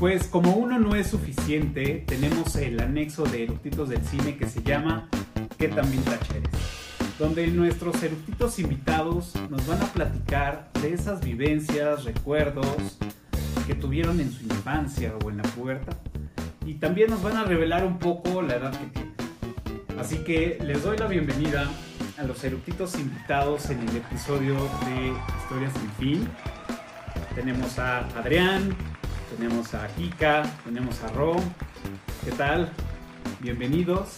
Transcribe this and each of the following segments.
Pues como uno no es suficiente, tenemos el anexo de eructitos del cine que se llama ¿Qué tan vintage eres? Donde nuestros eructitos invitados nos van a platicar de esas vivencias, recuerdos que tuvieron en su infancia o en la puerta. Y también nos van a revelar un poco la edad que tienen. Así que les doy la bienvenida a los eructitos invitados en el episodio de Historias sin fin. Tenemos a Adrián, tenemos a Kika, tenemos a Ro. ¿Qué tal? Bienvenidos.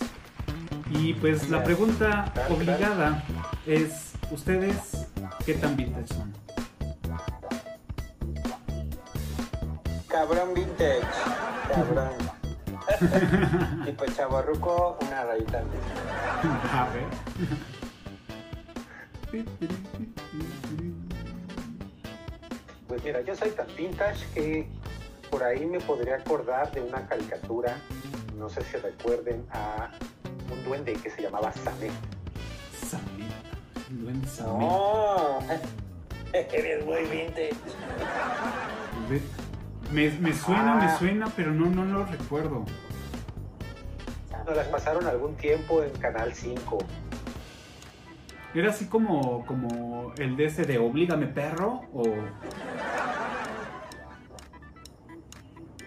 Y pues la pregunta obligada es, ¿ustedes qué tan vintage son? Cabrón vintage. Cabrón. y pues chavarruco, una rayita antes. A ver. Pues mira, yo soy tan vintage que por ahí me podría acordar de una caricatura, no sé si recuerden, a un duende que se llamaba Samet. Samet. Un duende Samet. No, eres muy vintage. Me, me suena, me Ah. suena, pero no, no lo recuerdo. Nos las pasaron algún tiempo en Canal 5. ¿Era así como, como el de ese de Oblígame perro? ¿O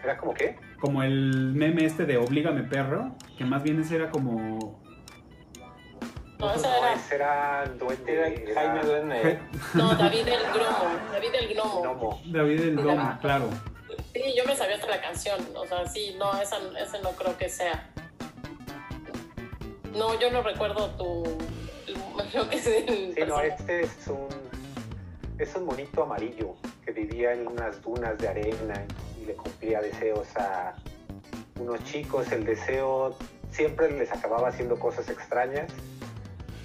¿Era como qué? como el meme este de Oblígame perro? Que más bien ese era como... No, ese No, era. ese era duende. Era Jaime Duende. No, David el Gnomo. David el Gnomo. Gnomo. David el Domo, claro. Sí, yo me sabía hasta la canción. O sea, sí, no, esa, ese no creo que sea. No, yo no recuerdo tu. Lo que es el Sí, no, este es un, es un monito amarillo que vivía en unas dunas de arena le cumplía deseos a unos chicos. El deseo siempre les acababa haciendo cosas extrañas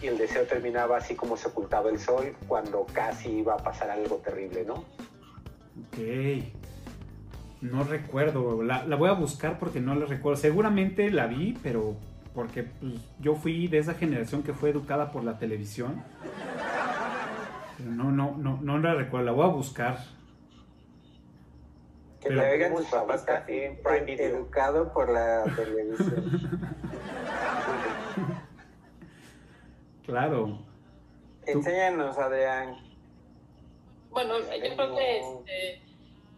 y el deseo terminaba así como se ocultaba el sol cuando casi iba a pasar algo terrible, ¿no? Ok. No recuerdo. La, la voy a buscar porque no la recuerdo. Seguramente la vi, pero porque pues, yo fui de esa generación que fue educada por la televisión. Pero no, no, no, no la recuerdo. La voy a buscar. Que Pero- te oigan tus Tenemos papás casi en Prime Video. educado por la televisión. Claro. Enséñanos, Adrián. Bueno, yo creo que este,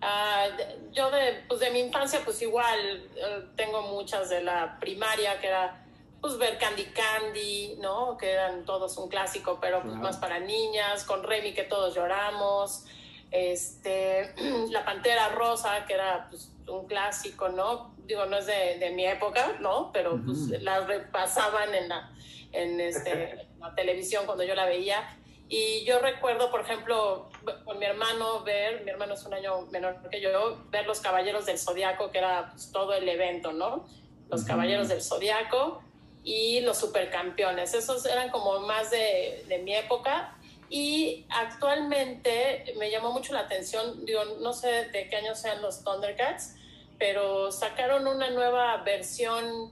ah, de- yo de, pues de mi infancia, pues igual eh, tengo muchas de la primaria, que era pues ver Candy Candy, ¿no? Que eran todos un clásico, pero pues Claro. más para niñas, con Remy que todos lloramos, este, La Pantera Rosa, que era pues un clásico, ¿no? Digo, no es de, de mi época, ¿no? Pero pues Ujú. la repasaban en la, en este, en la televisión cuando yo la veía. Y yo recuerdo, por ejemplo, con mi hermano ver, mi hermano es un año menor que yo, ver los Caballeros del Zodiaco, que era pues, todo el evento, ¿no? Los Ujú. Caballeros del Zodiaco y los Supercampeones. Esos eran como más de, de mi época. Y actualmente me llamó mucho la atención, digo, no sé de qué año sean los Thundercats, pero sacaron una nueva versión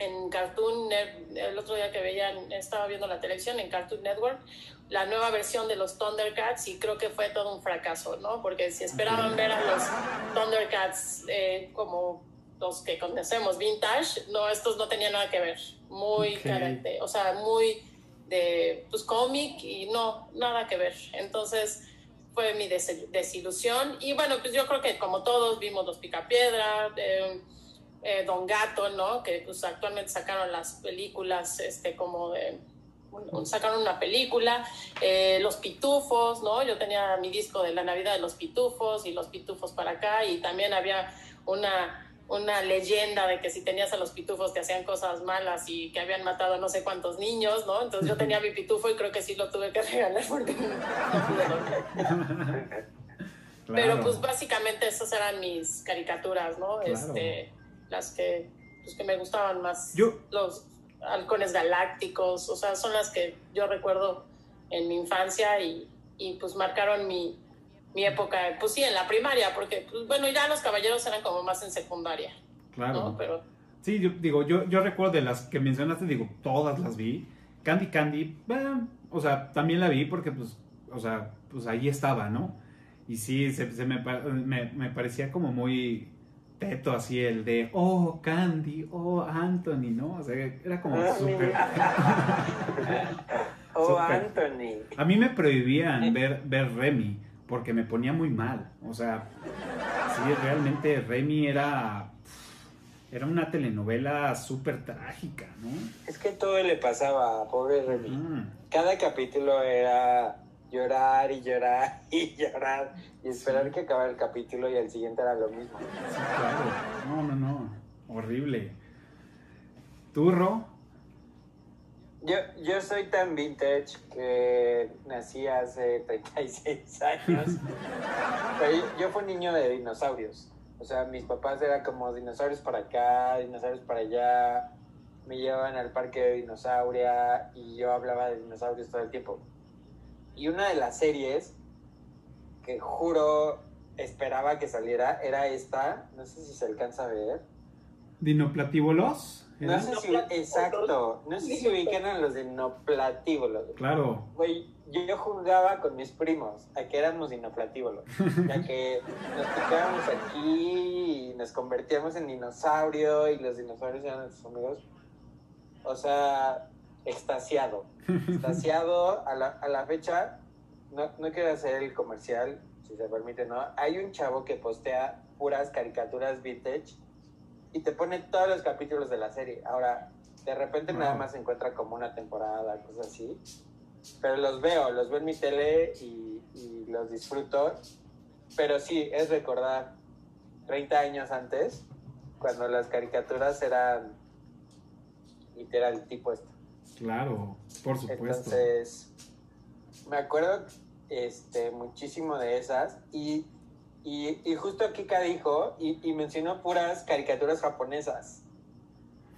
en Cartoon Net- el otro día que veía, estaba viendo la televisión en Cartoon Network, la nueva versión de los Thundercats y creo que fue todo un fracaso, ¿no? Porque si esperaban ver a los Thundercats eh, como los que conocemos vintage, no, estos no tenían nada que ver, muy Ok. carente, o sea, muy de pues cómic y no, nada que ver. Entonces fue mi des- desilusión y bueno, pues yo creo que como todos vimos los Picapiedra, eh, eh, Don Gato, ¿no? Que pues actualmente sacaron las películas, este, como sacaron una película, eh, Los Pitufos, ¿no? Yo tenía mi disco de la Navidad de los Pitufos y los Pitufos para acá y también había una una leyenda de que si tenías a los pitufos te hacían cosas malas y que habían matado a no sé cuántos niños, ¿no? Entonces yo tenía mi pitufo y creo que sí lo tuve que regalar porque no pude dormir. Pero Claro. pues básicamente esas eran mis caricaturas, ¿no? Claro. Este, las que, pues, que me gustaban más. Yo- Los halcones galácticos, o sea, son las que yo recuerdo en mi infancia y, y pues marcaron mi, mi época, pues sí, en la primaria, porque pues, bueno, ya los caballeros eran como más en secundaria, Claro. ¿no? Pero Sí, yo digo, yo, yo recuerdo de las que mencionaste, digo, todas las vi. Candy Candy, eh, o sea, también la vi porque, pues, o sea, pues ahí estaba, ¿no? Y sí, se, se me, pa- me, me parecía como muy teto así el de, oh, Candy, oh, Anthony, ¿no? O sea, era como Ah, súper... Oh, Súper. Anthony. A mí me prohibían ver, ver Remy porque me ponía muy mal. O sea, sí, realmente Remy era, era una telenovela súper trágica, ¿no? Es que todo le pasaba a pobre Remy. Mm, Cada capítulo era llorar y llorar y llorar y esperar que acabara el capítulo y el siguiente era lo mismo. sí, claro. No, no, no. Horrible. Turro. Yo, yo soy tan vintage que nací hace 36 años. Pero yo, yo fui niño de dinosaurios. O sea, mis papás eran como dinosaurios para acá, dinosaurios para allá. Me llevaban al parque de dinosauria y yo hablaba de dinosaurios todo el tiempo. Y una de las series que juro esperaba que saliera era esta. No sé si se alcanza a ver. Dinoplatíbolos. No sé si, exacto. No sé si ubican a los dinoplatíbulos. Claro. Güey, yo jugaba con mis primos a que éramos dinoplatíbulos. Ya que nos picábamos aquí y nos convertíamos en dinosaurio y los dinosaurios eran nuestros amigos. O sea, extasiado. Extasiado a la, a la fecha. No, no quiero hacer el comercial, si se permite, ¿no? Hay un chavo que postea puras caricaturas vintage y te pone todos los capítulos de la serie. Ahora, de repente nada más se encuentra como una temporada, cosas así. Pero los veo, los veo en mi tele y, y los disfruto. Pero sí, es recordar 30 años antes, cuando las caricaturas eran literal tipo esto. Claro, por supuesto. Entonces, me acuerdo este, muchísimo de esas y, y, y justo Kika dijo y, y mencionó puras caricaturas japonesas,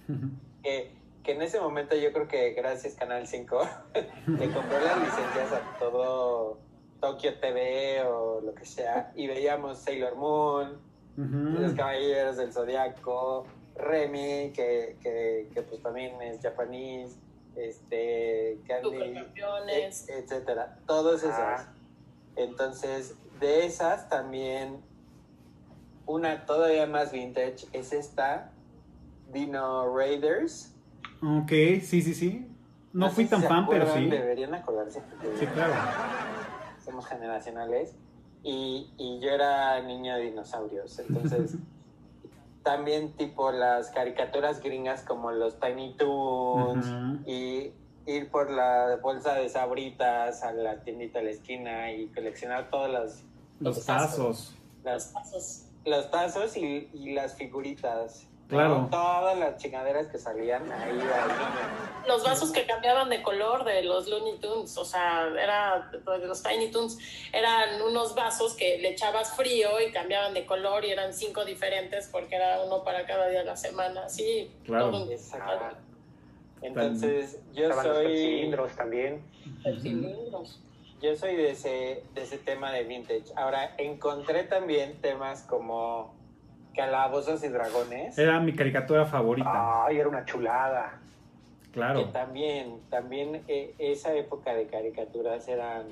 que, que en ese momento yo creo que gracias Canal 5 le compró las licencias a todo Tokyo TV o lo que sea y veíamos Sailor Moon. Los Caballeros del Zodiaco, Remy, que, que, que pues también es japonés, este, Candy, e- etcétera, todas esas. Ah. Entonces, de esas también, una todavía más vintage es esta, Dino Raiders. Ok, sí, sí, sí. No fui tan fan, pero sí. Deberían acordarse porque Sí, claro. somos generacionales. Y, y yo era niño de dinosaurios, entonces también tipo las caricaturas gringas como los Tiny Toons Ujú. y ir por la bolsa de sabritas a la tiendita de la esquina y coleccionar todas las, Los tazos. Los las pasos. los tazos y, y las figuritas. Claro. Todas las chingaderas que salían ahí niño. Los vasos que cambiaban de color de los Looney Tunes, o sea, era de los Tiny Tunes, eran unos vasos que le echabas frío y cambiaban de color y eran cinco diferentes porque era uno para cada día de la semana, sí. Claro. todo un- Exacto. Entonces, yo Estaban los soy, cilindros también. yo soy de ese, de ese tema de vintage. Ahora, encontré también temas como Calabozos y Dragones. Era mi caricatura favorita. Ay, era una chulada. Que Claro. también, también eh, esa época de caricaturas eran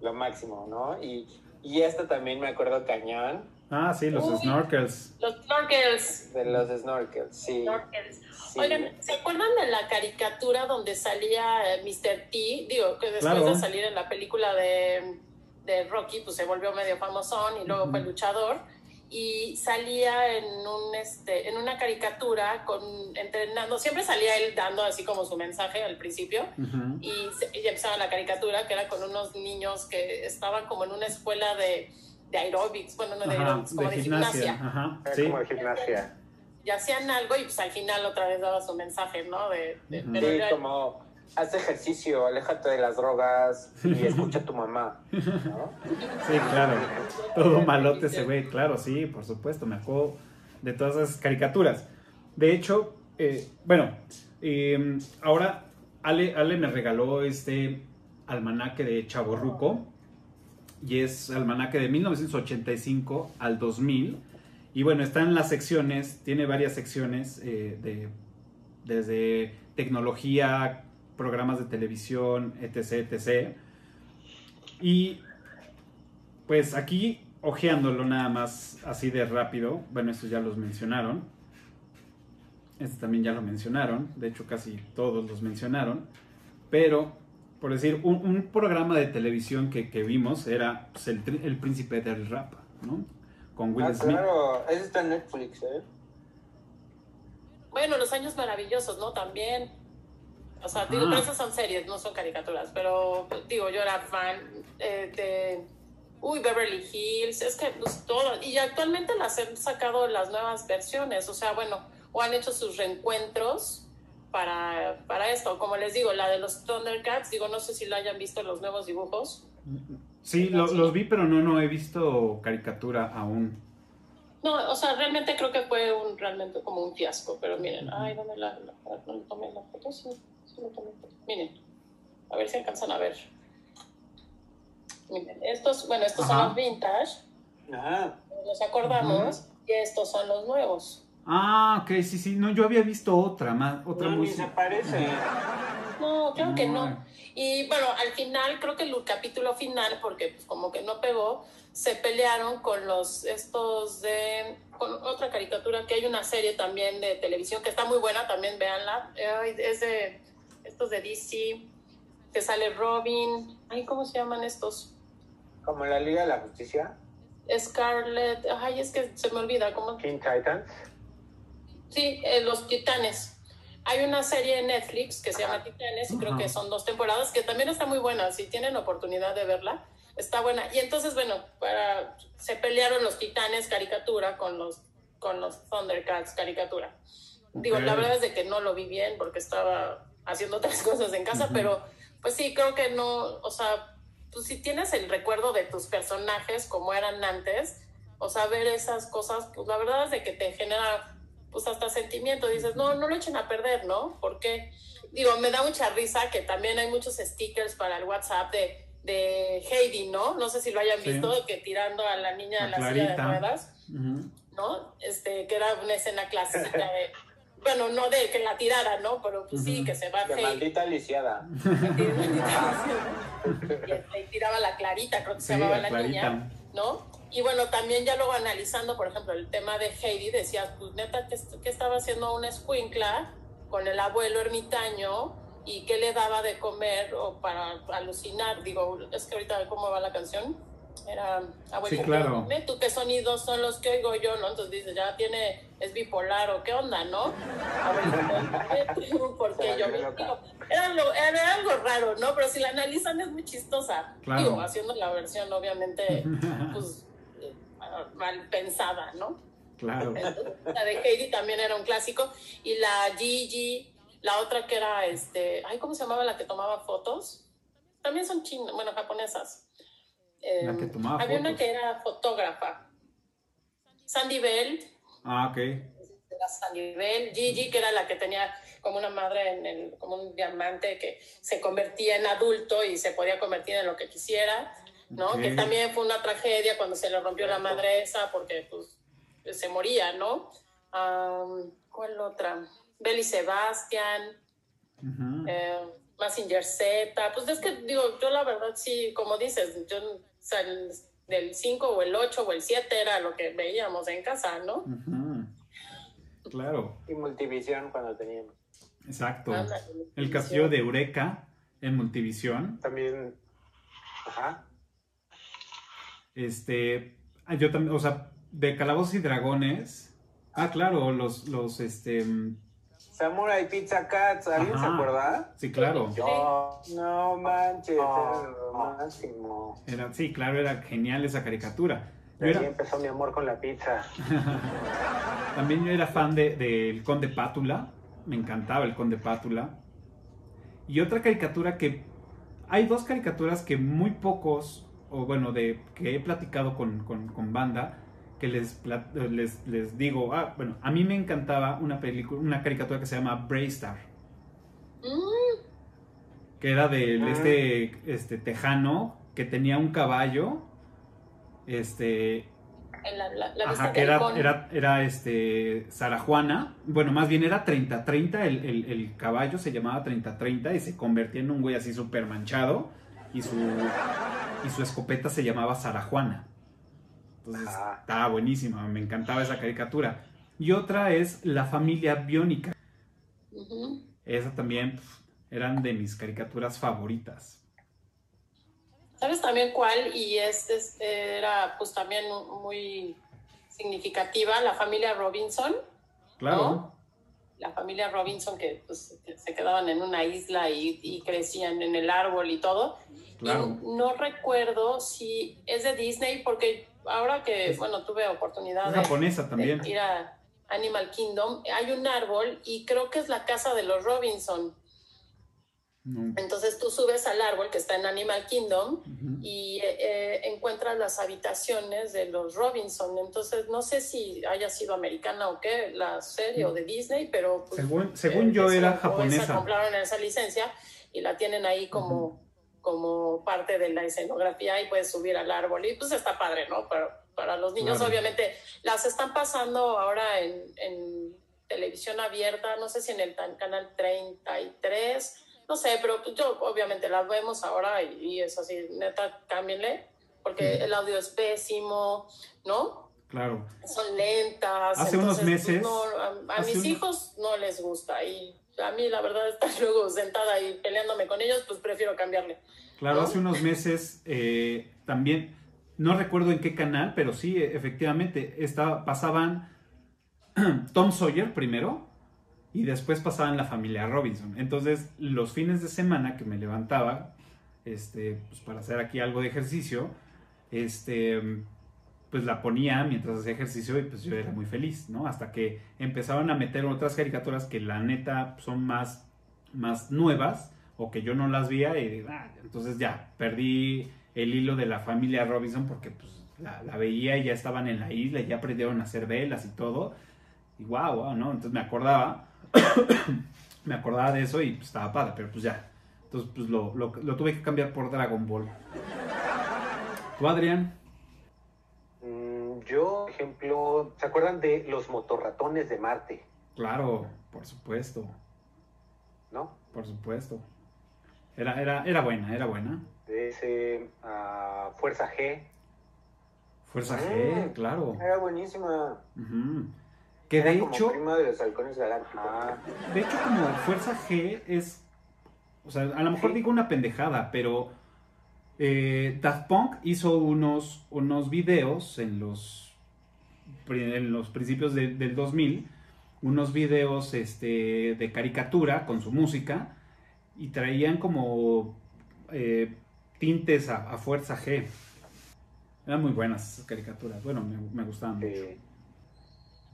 lo máximo, ¿no? Y, y esta también me acuerdo cañón Ah, sí, los Uy. snorkels. Los snorkels. de los snorkels, sí. snorkels. sí. Oigan, ¿se acuerdan de la caricatura donde salía eh, Mr. T? Digo, que después Claro. de salir en la película de, de Rocky, pues se volvió medio famosón y luego fue luchador. Y salía en, un, este, en una caricatura con, entrenando, siempre salía él dando así como su mensaje al principio Ujú. y, y empezaba la caricatura que era con unos niños que estaban como en una escuela de, de aerobics, bueno, no de Ajá, aerobics, como de de, gimnasia. gimnasia Ajá, Era sí. como de gimnasia. y hacían algo y pues al final otra vez daba su mensaje, ¿no? De, de- Ujú. pero Sí, era- como haz ejercicio, aléjate de las drogas y escucha a tu mamá, ¿no? Sí, claro. Todo malote ese güey, claro, sí, por supuesto. Me acuerdo de todas esas caricaturas. De hecho, eh, bueno, eh, ahora Ale, Ale me regaló este almanaque de Chaborruco. Y es almanaque de 1985 al 2000. Y bueno, está en las secciones, tiene varias secciones eh, de, desde tecnología, programas de televisión, etc, etc. Y pues aquí, ojeándolo nada más así de rápido, bueno, estos ya los mencionaron. Este también ya lo mencionaron, de hecho casi todos los mencionaron. Pero, por decir, un, un programa de televisión que, que vimos era pues, el, el príncipe del rap, ¿no? Con Will Ah, Smith. claro, ese está en Netflix, ¿eh? Bueno, los años maravillosos, ¿no? También. O sea, digo, pero esas son series, no son caricaturas. Pero, digo, yo era fan eh, de. Uy, Beverly Hills, es que pues todo. Y actualmente las han sacado las nuevas versiones, o sea, bueno, o han hecho sus reencuentros para, para esto. Como les digo, la de los Thundercats, digo, no sé si lo hayan visto los nuevos dibujos. Sí, lo- los vi, pero no, no he visto caricatura aún. No, o sea, realmente creo que fue un, realmente como un fiasco, pero miren, ay, ¿dónde la, la, no le tomé la foto? Sí, sí le tomé foto. Miren, a ver si alcanzan a ver. Miren, estos, bueno, estos son Ajá. los vintage, Ajá. nos acordamos, y estos son los nuevos. Ah, ok, sí, sí. No, yo había visto otra más, otra No, muy. ni se parece. No, creo que No. no. Y bueno, al final, creo que el capítulo final, porque pues, como que no pegó, se pelearon con los estos de con otra caricatura que hay una serie también de televisión que está muy buena, también véanla. Ay, Es de estos de DC, que sale Robin, ay, ¿cómo se llaman estos? Como la Liga de la Justicia. Scarlett, ay, es que se me olvida cómo Teen Titans. Sí, eh, Los Titanes. Hay una serie en Netflix que se llama Ajá. Titanes y creo que son dos temporadas que también está muy buena. Si tienen oportunidad de verla, está buena. Y entonces, bueno, para, se pelearon los Titanes caricatura con los, con los Thundercats caricatura. Digo, la verdad es de que no lo vi bien porque estaba haciendo otras cosas en casa, pero pues sí, creo que no, o sea, pues si tienes el recuerdo de tus personajes como eran antes, o sea, ver esas cosas, pues la verdad es de que te genera pues hasta sentimiento, dices, no, no lo echen a perder, ¿no? Porque, digo, me da mucha risa que también hay muchos stickers para el WhatsApp de, de Heidi, ¿no? No sé si lo hayan Sí. visto, que tirando a la niña A en la silla de ruedas. ¿no? Este, que era una escena clásica de, bueno, no de que la tirara, ¿no? Pero pues sí, que se va De Heidi maldita lisiada. y, este, y tiraba la clarita, creo que se Sí, llamaba la la niña, ¿no? Y bueno, también ya luego analizando, por ejemplo, el tema de Heidi, decías, pues neta, que estaba haciendo una escuincla con el abuelo ermitaño y qué le daba de comer o para alucinar? Digo, es que ahorita, ¿cómo va la canción? Era, abuelito, Sí, claro. dime tú qué sonidos son los que oigo yo, ¿no? Entonces dices, ya tiene, es bipolar o qué onda, ¿no? Tú, porque yo digo, era, lo- era algo raro, ¿no? Pero si la analizan es muy chistosa. Claro. Digo, haciendo la versión obviamente, pues, eh, mal pensada, ¿no? Claro. Entonces, la de Heidi también era un clásico. Y la Gigi, la otra que era, este, ay, ¿cómo se llamaba la que tomaba fotos? También son chinas, bueno, japonesas. Eh, La que tomaba había una fotos. que era fotógrafa. Sandy Bell, Ah, ok. era Sandy Bell, Gigi, que era la que tenía como una madre, en el, como un diamante que se convertía en adulto y se podía convertir en lo que quisiera, ¿no? Que también fue una tragedia cuando se le rompió la madre esa porque pues se moría, ¿no? ¿Cuál otra? Belly Sebastian, Ujú. eh, Massinger Z, pues es que digo, yo la verdad sí, como dices, yo, o sea, el- del 5 o el 8 o el 7 era lo que veíamos en casa, ¿no? Claro, Y Multivisión cuando teníamos. exacto. Ándale, El castillo de Eureka en Multivisión. También. Ajá. Este, ah, yo también, o sea, de Calabozos y Dragones. Ah, claro, los, los, este, mm, Samurai Pizza Cats, ¿alguien se acuerda? sí, claro. Yo. No manches, No. era lo máximo. Era, sí, claro, era genial esa caricatura. Yo De ahí era- empezó mi amor con la pizza. también yo era fan de- del Conde Pátula. Me encantaba el Conde Pátula. Y otra caricatura que... Hay dos caricaturas que muy pocos, o bueno, de que he platicado con, con- con banda, que les, les, les digo, ah, bueno, a mí me encantaba una película, una caricatura que se llama Braystar. Mm, que era del Ah. este, este tejano que tenía un caballo este en la, la, la vista ajá, que del era, halcón. era, era este Sarajuana bueno más bien era 30-30 el, el, el caballo se llamaba 30-30 y se convertía en un güey así súper manchado y su, y su escopeta se llamaba Sarajuana. Entonces, Ah. estaba buenísima, me encantaba esa caricatura. Y otra es La familia biónica. Esa también pf, eran de mis caricaturas favoritas. ¿Sabes también cuál? Y este es- era pues también muy significativa, la familia Robinson. Claro. ¿No? La familia Robinson que pues, se quedaban en una isla y, y crecían en el árbol y todo. Claro. Y no recuerdo si es de Disney, porque ahora que, Es- bueno, tuve oportunidad Es de, japonesa de también. ir a Animal Kingdom, hay un árbol y creo que es la casa de los Robinson. No. Entonces tú subes al árbol que está en Animal Kingdom y eh, encuentras las habitaciones de los Robinson. Entonces, no sé si haya sido americana o qué, la serie o de Disney, pero... pues, Según, según eh, yo era japonesa. compraron esa licencia y la tienen ahí como, como parte de la escenografía y puedes subir al árbol. Y pues está padre, ¿no? Para, para los niños, Claro. obviamente, las están pasando ahora en, en televisión abierta, no sé si en el canal 33, no sé, pero pues yo obviamente las vemos ahora y, y es así, neta, cámbienle, porque el audio es pésimo, ¿no? Claro. Son lentas. Hace unos entonces, pues, meses- no, a, mis hijos no les gusta y a mí la verdad estar luego sentada y peleándome con ellos, pues prefiero cambiarle. Claro, ¿No? hace unos meses eh, también, no recuerdo en qué canal, pero sí, efectivamente, estaba, pasaban Tom Sawyer primero y después pasaban la familia Robinson. Entonces, los fines de semana que me levantaba, este, pues para hacer aquí algo de ejercicio, este, pues la ponía mientras hacía ejercicio y pues yo era muy feliz, ¿no? Hasta que empezaron a meter otras caricaturas que la neta son más, más nuevas o que yo no las veía y ah, entonces ya perdí el hilo de la familia Robinson porque pues la, la veía y ya estaban en la isla y ya aprendieron a hacer velas y todo y guau, guau, ¿no? Entonces me acordaba me acordaba de eso y pues estaba padre, pero pues ya entonces pues lo, lo, lo tuve que cambiar por Dragon Ball ¿Tú Adrián? Mm, yo, por ejemplo, ¿se acuerdan de los motorratones de Marte? Claro, por supuesto, ¿No? por supuesto. Era, era, era buena, era buena. De ese ah, Fuerza G. Fuerza Mm. G, claro. Era buenísima. Ujú. Que Era de como hecho, prima de los halcones galácticos. Ah, de hecho como Fuerza G es, o sea, a lo mejor Sí. digo una pendejada, pero eh, Daft Punk hizo unos, unos videos en los, en los principios de- del 2000, unos videos este, de caricatura con su música y traían como eh, tintes a, a Fuerza G. Eran muy buenas esas caricaturas, bueno, me, me gustaban mucho.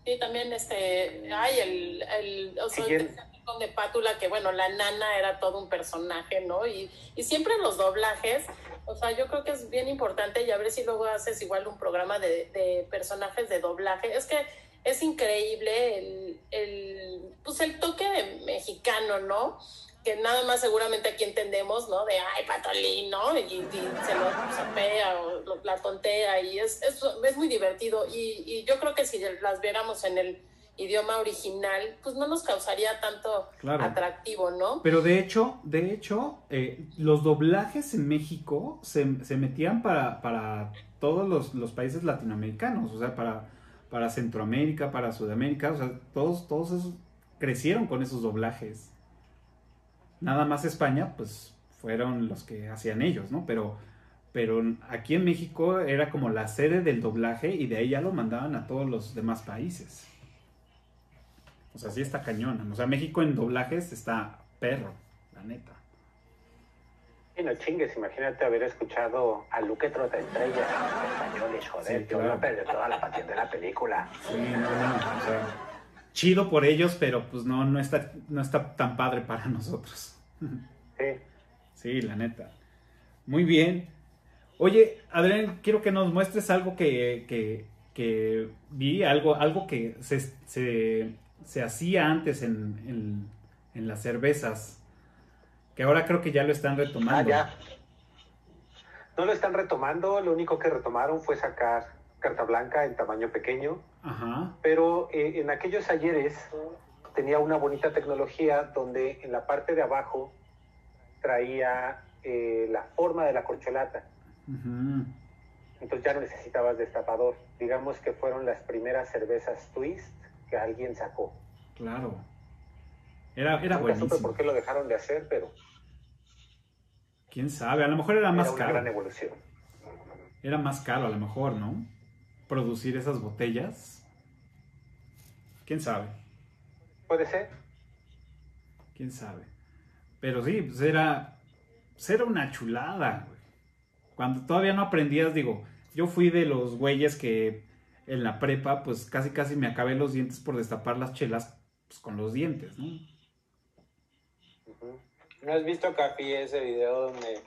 Sí, también este, ay, el, el, o sea, Sí, el de Pátula, que bueno, la nana era todo un personaje, ¿no? Y, y siempre los doblajes, o sea, yo creo que es bien importante y a ver si luego haces igual un programa de, de personajes de doblaje. Es que es increíble el, el, pues el toque mexicano, ¿no? Que nada más seguramente aquí entendemos, ¿no? De, ay, patolín, ¿no? Y, y se lo sapea o lo- la tontea y es, es, es muy divertido. Y, y yo creo que si las viéramos en el idioma original, pues no nos causaría tanto Claro. atractivo, ¿no? Pero de hecho, de hecho, eh, los doblajes en México se, se metían para, para todos los, los países latinoamericanos, o sea, para, para Centroamérica, para Sudamérica, o sea, todos, todos esos crecieron con esos doblajes. Nada más España, pues fueron los que hacían ellos, ¿no? Pero, pero aquí en México era como la sede del doblaje y de ahí ya lo mandaban a todos los demás países. O sea, sí está cañón. O sea, México en doblajes está perro, la neta. y no chingues, imagínate haber escuchado a Luque Trota Estrellas en españoles, joder, Sí, yo claro. iba a perder toda la pasión de la película. Sí, no, no, o sea, chido por ellos, pero pues no, no está, no está tan padre para nosotros. Sí. Sí, la neta. Muy bien. Oye, Adrián, quiero que nos muestres algo que, que, que vi, algo, algo que se, se, se hacía antes en, en, en las cervezas, que ahora creo que ya lo están Ah, retomando. ya. No lo están retomando, lo único que retomaron fue sacar carta blanca en tamaño pequeño, Ajá, pero eh, en aquellos ayeres tenía una bonita tecnología donde en la parte de abajo traía eh, la forma de la corcholata. Ujú. Entonces ya no necesitabas destapador. Digamos que fueron las primeras cervezas twist que alguien sacó. Claro. Era, era Nunca supe por qué lo dejaron de hacer, pero ¿Quién sabe? A lo mejor era más una caro. gran evolución. Era más caro a lo mejor, ¿no? Producir esas botellas. ¿Quién sabe? Puede ser. ¿Quién sabe? Pero sí, pues era, pues era una chulada, güey. Cuando todavía no aprendías, digo, yo fui de los güeyes que en la prepa, pues casi casi me acabé los dientes por destapar las chelas pues, con los dientes, ¿no? ¿No has visto, Capi, ese video donde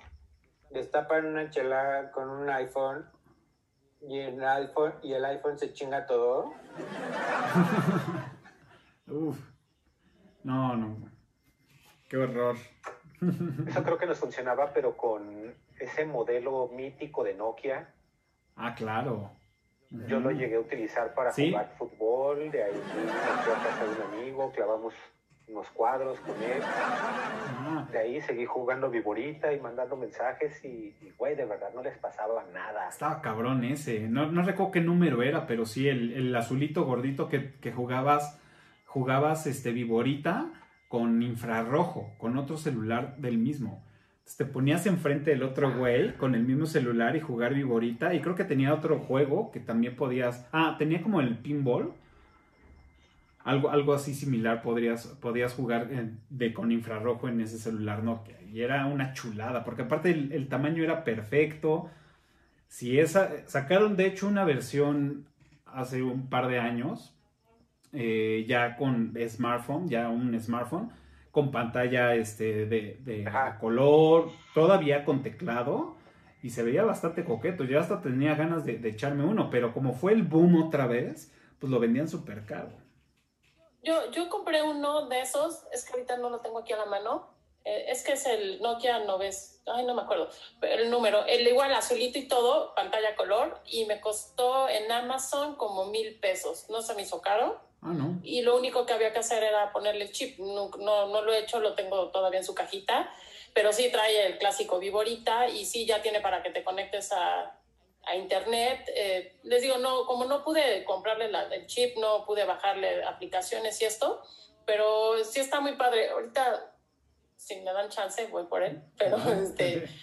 destapan una chela con un iPhone y el iPhone, y el iPhone se chinga todo? Uf. No, no. Qué horror. Eso creo que nos funcionaba, pero con ese modelo mítico de Nokia. Ah, claro. Yo lo llegué a utilizar para ¿Sí? jugar fútbol, de ahí me fui a casa de un amigo, clavamos unos cuadros con él. Ah, De ahí seguí jugando viborita y mandando mensajes y, y, güey, de verdad no les pasaba nada. estaba cabrón ese. No, no recuerdo qué número era, pero sí, el, el azulito gordito que, que jugabas, jugabas este Viborita con infrarrojo, con otro celular del mismo. Entonces, te ponías enfrente del otro güey con el mismo celular y jugar Viborita. Y creo que tenía otro juego que también podías. Ah, tenía como el pinball. Algo, algo así similar podrías, podías jugar de, con infrarrojo en ese celular Nokia. Y era una chulada, porque aparte el, el tamaño era perfecto. Si esa, sacaron de hecho una versión hace un par de años, eh, ya con smartphone, ya un smartphone, con pantalla este, de, color, todavía con teclado, y se veía bastante coqueto. Yo hasta tenía ganas de, de echarme uno, pero como fue el boom otra vez, pues lo vendían súper caro. Yo, yo compré uno de esos, es que ahorita no lo tengo aquí a la mano. Eh, es que es el Nokia 9, ay, no me acuerdo, el número, el igual azulito y todo, pantalla color, y me costó en Amazon como mil pesos. No se me hizo caro. Ah, no. Y lo único que había que hacer era ponerle el chip. No, no, no lo he hecho, lo tengo todavía en su cajita, pero sí trae el clásico Viborita y sí ya tiene para que te conectes a, a internet. Eh, les digo, no, como no pude comprarle la- el chip, no pude bajarle aplicaciones y esto, pero sí está muy padre. Ahorita, si me dan chance, voy por él, pero este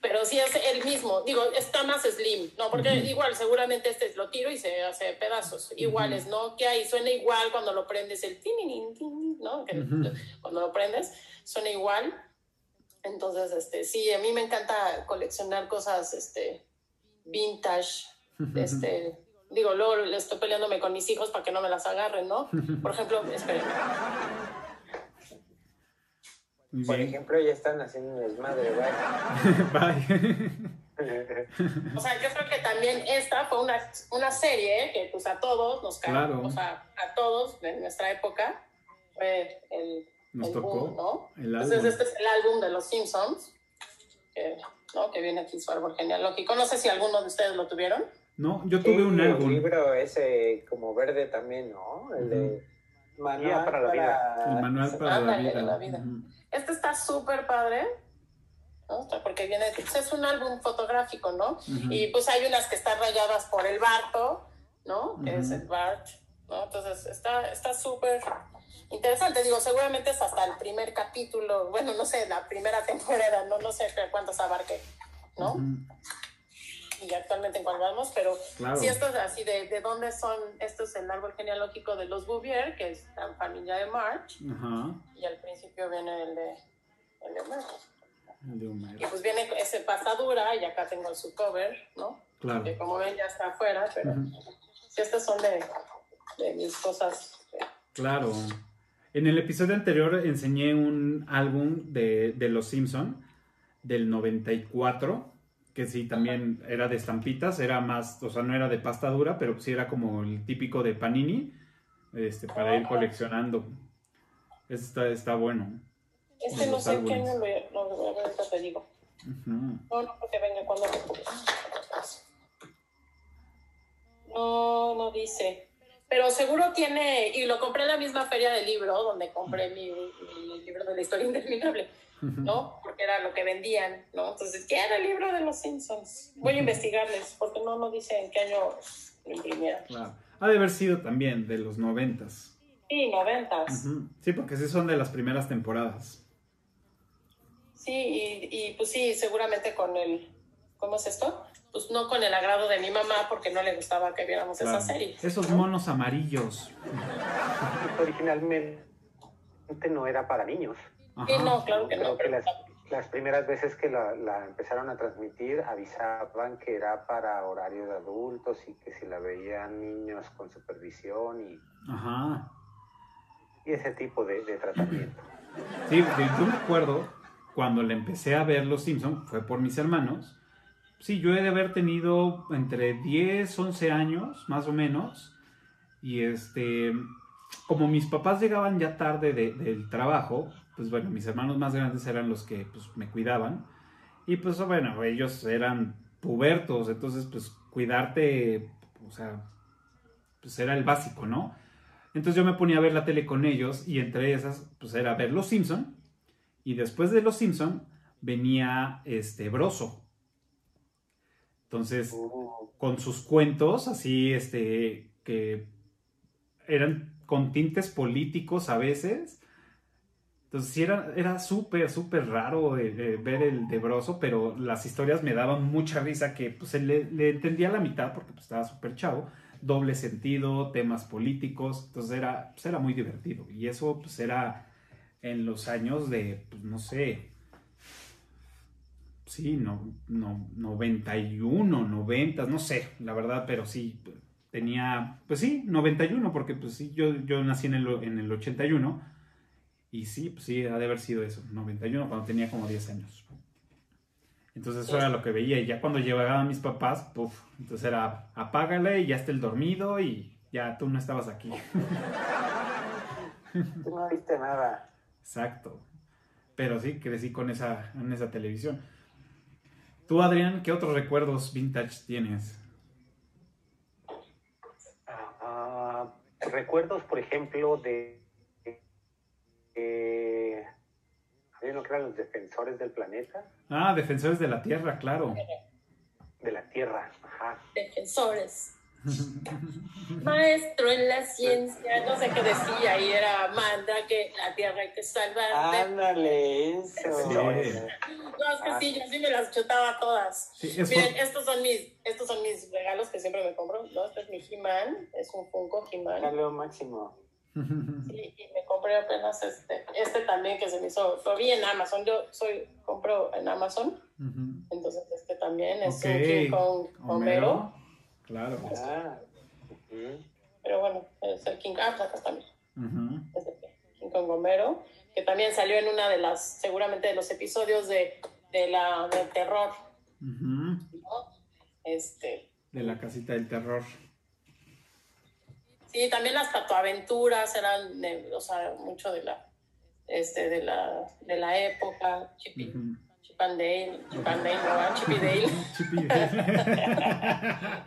pero sí es el mismo. Digo, está más slim, ¿no? Porque Ujú. igual, seguramente este lo tiro y se hace pedazos. Igual Ujú. es Nokia y suena igual cuando lo prendes el tin, tin, ¿no? Que Ujú. Cuando lo prendes, suena igual. Entonces, este, sí, a mí me encanta coleccionar cosas, este, vintage, este, digo, luego le estoy peleándome con mis hijos para que no me las agarren, ¿no? Por ejemplo, espérenme. Por ejemplo, ya están haciendo un desmadre, güey. Bye. O sea, yo creo que también esta fue una, una serie que pues a todos nos Claro. o sea, a todos en nuestra época fue el, Nos el tocó boom, ¿no? el Entonces este es el álbum de los Simpsons, que, ¿no? que viene aquí su árbol genealógico. No sé si alguno de ustedes lo tuvieron. No, yo tuve un álbum. El libro ese como verde también, ¿no? El de Manual para la vida. El manual para la vida. la vida. Ujú. Este está súper padre, ¿no? Porque viene, pues, es un álbum fotográfico, ¿no? Ujú. Y pues hay unas que están rayadas por el Barto, ¿no? Que es el Bart, ¿no? Entonces está está súper interesante. Digo, seguramente es hasta el primer capítulo, bueno, no sé, la primera temporada, no, no sé cuántos abarque, ¿no? Ujú. Y actualmente en cuál vamos, pero Claro. si esto es así, de, de dónde son, esto es el árbol genealógico de los Bouvier, que es la familia de March, Ajá. y al principio viene el de, el de March. El de. Y pues viene ese pasta dura, y acá tengo su cover, ¿no? Claro. que como ven ya está afuera, pero Ujú. sí, estas son de, de mis cosas. Claro. En el episodio anterior enseñé un álbum de, de Los Simpson del 94, que sí, también era de estampitas, era más, o sea, no era de pasta dura, pero sí era como el típico de Panini, este, para ir coleccionando. Ese está, está bueno. Este no sé qué álbumes. año lo, lo, lo- ahorita te digo. No, no, porque venga cuando No, no dice. Pero seguro tiene, y lo compré en la misma feria del libro, donde compré mi, mi libro de la historia interminable. ¿no? Porque era lo que vendían, ¿no? Entonces, ¿qué era el libro de los Simpsons? Voy a investigarles, porque no, no dice en qué año lo imprimieron. Claro. Ha de haber sido también de los noventas. Sí, noventas. Sí, porque sí son de las primeras temporadas. Sí, y, y, pues sí, seguramente con el, ¿cómo es esto? Pues no con el agrado de mi mamá, porque no le gustaba que viéramos Claro. esa serie. Esos ¿no? monos amarillos. Originalmente no era para niños. No, claro que no. Creo que pero- las, las primeras veces que la, la empezaron a transmitir avisaban que era para horario de adultos y que si la veían niños con supervisión y, Ajá. y ese tipo de, de tratamiento. Sí, yo me acuerdo cuando le empecé a ver Los Simpson fue por mis hermanos. Sí, yo he de haber tenido entre 10, 11 años, más o menos. Y este, como mis papás llegaban ya tarde de- del trabajo, pues bueno, mis hermanos más grandes eran los que pues, me cuidaban. Y pues bueno, ellos eran pubertos, entonces pues cuidarte, o sea, pues era el básico, ¿no? Entonces yo me ponía a ver la tele con ellos y entre esas, pues era ver Los Simpson y después de Los Simpson venía este Broso. Entonces, Uh, con sus cuentos así, este, que eran con tintes políticos a veces. Entonces sí era, era súper, súper raro ver el de Broso, pero las historias me daban mucha risa que pues le, le entendía la mitad porque pues, estaba súper chavo. Doble sentido, temas políticos, entonces era, pues, era muy divertido. Y eso pues era en los años de, pues no sé, sí, no, no, 91, 90, no sé, la verdad, pero sí, tenía, pues sí, 91, porque pues sí, yo, yo nací en el, en el 81, y sí, pues sí, ha de haber sido eso, 91, cuando tenía como 10 años. Entonces eso era lo que veía, y ya cuando llegaban mis papás, puff, entonces era, apágale y ya está el dormido, y ya tú no estabas aquí. Tú no viste nada. Exacto. Pero sí, crecí con esa, en esa televisión. Tú, Adrián, ¿qué otros recuerdos vintage tienes? ah, recuerdos, por ejemplo, de... eh, había uno que eran los defensores del planeta, Ah, Defensores de la Tierra, claro. de la Tierra. Ajá. Defensores. Maestro en la ciencia, no sé qué decía, y era manda que la tierra hay que salvar. Ándale, eso. Sí. No, es que sí, yo sí me las chutaba todas. Sí, es Miren, por- estos son mis, estos son mis regalos que siempre me compro. ¿no? Este es mi He-Man, es un Funko He-Man. Máximo. Y, y me compré apenas este, este también que se me hizo, lo vi en Amazon, yo soy, compro en Amazon, entonces este también es Ok. un King Kong Homero, Claro. Ah, pero bueno, es el King, ah, pues acá también, es el King Kong Homero, que también salió en una de las, seguramente de los episodios de, de la, del terror. Este, De la casita del terror. Sí, también las patoaventuras eran, de, o sea, mucho de la, este, de la, de la época, Chip, y- Ujú. Chip and Dale, Chip and Dale, ¿no? ¿verdad? Chip y Dale.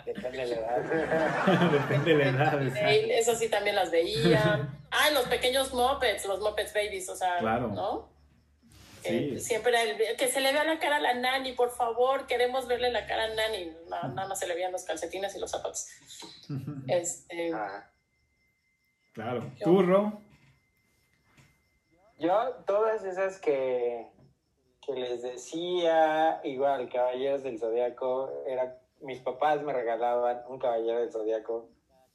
Depende de la edad. Depende de la edad. Dale, Esas sí también las veía. Ah, los pequeños Muppets, los Muppets Babies, o sea, Claro. ¿no? Sí. Que siempre el- que se le vea la cara a la Nani, por favor, queremos verle la cara a Nani. Na- Nada más se le veían los calcetines y los zapatos. Este, Ah, Claro. ¿Tú, Ro? Yo, todas esas que, que les decía, igual, Caballeros del Zodíaco, era, mis papás me regalaban un Caballero del Zodíaco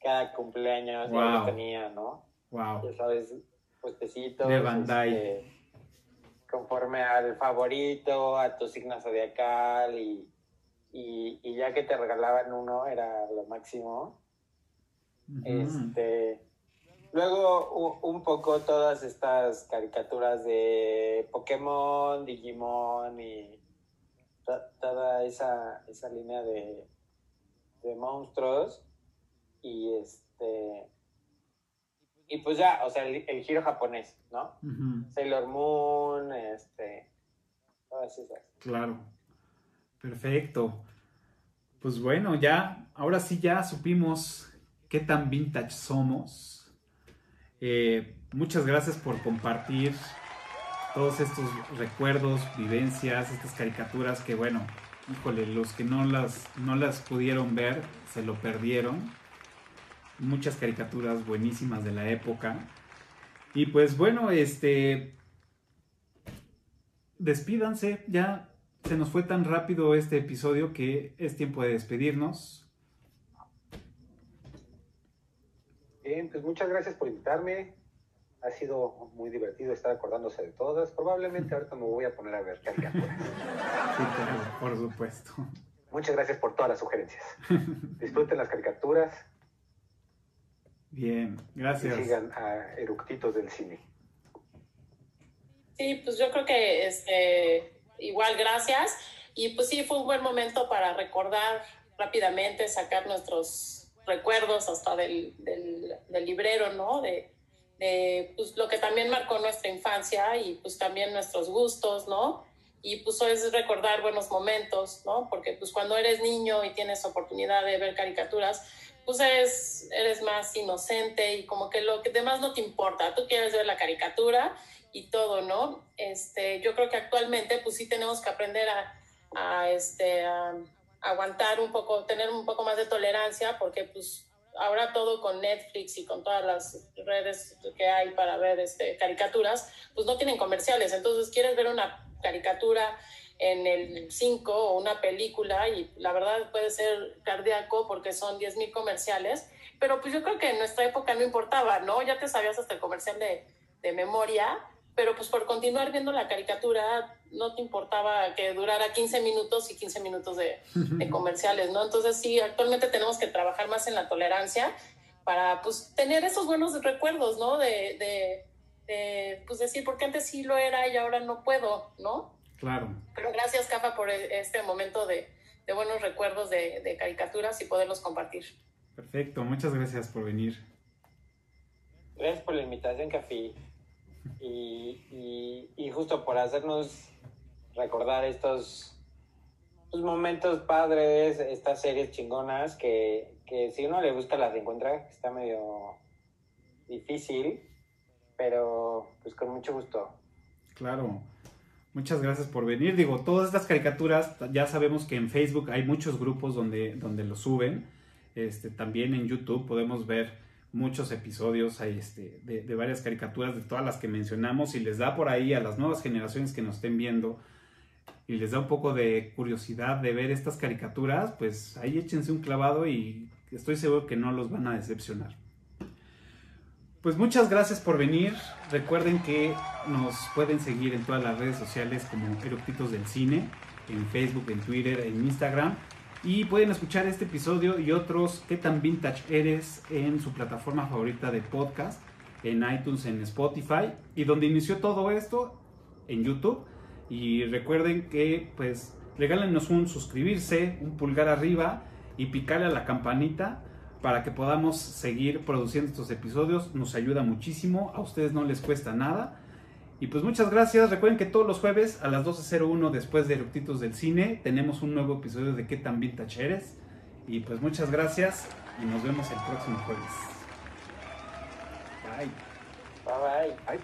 cada cumpleaños, yo Wow. los tenía, ¿no? Wow. Ya sabes, puestecitos. De Bandai. este, conforme al favorito, a tu signo zodiacal y, y, y ya que te regalaban uno era lo máximo. Este, luego un poco todas estas caricaturas de Pokémon, Digimon y to- toda esa, esa línea de, de monstruos. Y este y pues ya, o sea, el, el giro japonés, ¿no? Sailor Moon, este, todas esas. Claro. Perfecto. Pues bueno, ya, ahora sí ya supimos qué tan vintage somos. Eh, muchas gracias por compartir todos estos recuerdos, vivencias, estas caricaturas que bueno, híjole, los que no las, no las pudieron ver se lo perdieron. Muchas caricaturas buenísimas de la época. Y pues bueno, este... Despídanse, ya se nos fue tan rápido este episodio que es tiempo de despedirnos. Bien, pues muchas gracias por invitarme. Ha sido muy divertido estar acordándose de todas. Probablemente ahorita me voy a poner a ver caricaturas. Sí, claro, por supuesto. Muchas gracias por todas las sugerencias. Disfruten las caricaturas Bien, y gracias. sigan a Eructitos del Cine. Sí, pues yo creo que este, igual gracias. Y pues sí, fue un buen momento para recordar rápidamente, sacar nuestros recuerdos hasta del, del, librero, ¿no? De, de pues, lo que también marcó nuestra infancia y pues también nuestros gustos, ¿no? Y pues es recordar buenos momentos, ¿no? Porque pues cuando eres niño y tienes oportunidad de ver caricaturas, pues eres, eres más inocente y como que lo que demás no te importa. Tú quieres ver la caricatura y todo, ¿no? Este, yo creo que actualmente pues sí tenemos que aprender a, a, este, a aguantar un poco, tener un poco más de tolerancia porque pues ahora todo con Netflix y con todas las redes que hay para ver este, caricaturas, pues no tienen comerciales. Entonces quieres ver una caricatura en el 5 o una película y la verdad puede ser cardíaco porque son 10 mil comerciales, pero pues yo creo que en nuestra época no importaba, ¿no? Ya te sabías hasta el comercial de, de memoria, pero pues por continuar viendo la caricatura no te importaba que durara 15 minutos y 15 minutos de, de comerciales, ¿no? Entonces sí, actualmente tenemos que trabajar más en la tolerancia para pues tener esos buenos recuerdos, ¿no? De, de, de pues decir, porque antes sí lo era y ahora no puedo, ¿no? Claro. Pero gracias, Cafa, por e- este momento de, de buenos recuerdos de, de caricaturas y poderlos compartir. Perfecto, muchas gracias por venir. Gracias por la invitación, Café. Y, y, justo por hacernos recordar estos, estos momentos padres, estas series chingonas que, que si uno le busca las encuentra, está medio difícil, pero pues con mucho gusto. Claro. Muchas gracias por venir. Digo, todas estas caricaturas, ya sabemos que en Facebook hay muchos grupos donde, donde lo suben. Este, también en YouTube podemos ver muchos episodios este, de, de varias caricaturas, de todas las que mencionamos, y les da por ahí a las nuevas generaciones que nos estén viendo y les da un poco de curiosidad de ver estas caricaturas, pues ahí échense un clavado y estoy seguro que no los van a decepcionar. Pues muchas gracias por venir. Recuerden que nos pueden seguir en todas las redes sociales como Eructitos del Cine, en Facebook, en Twitter, en Instagram. Y pueden escuchar este episodio y otros que tan vintage eres en su plataforma favorita de podcast, en iTunes, en Spotify. Y donde inició todo esto, en YouTube. Y recuerden que pues regálenos un suscribirse, un pulgar arriba y picarle a la campanita para que podamos seguir produciendo estos episodios. Nos ayuda muchísimo, a ustedes no les cuesta nada. Y pues muchas gracias. Recuerden que todos los jueves a las 12.01 después de Eructitos del Cine tenemos un nuevo episodio de ¿Qué tan vintage eres? Y pues muchas gracias y nos vemos el próximo jueves. Bye. Bye bye. Ay,